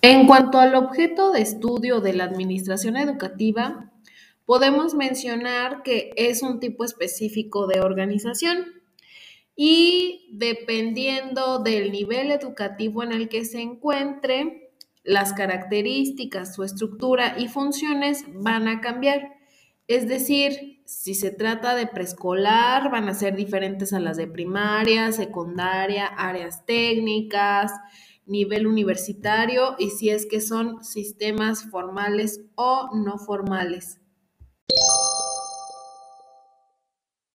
En cuanto al objeto de estudio de la administración educativa, podemos mencionar que es un tipo específico de organización y dependiendo del nivel educativo en el que se encuentre, las características, su estructura y funciones van a cambiar. Es decir, si se trata de preescolar, van a ser diferentes a las de primaria, secundaria, áreas técnicas, nivel universitario y si es que son sistemas formales o no formales.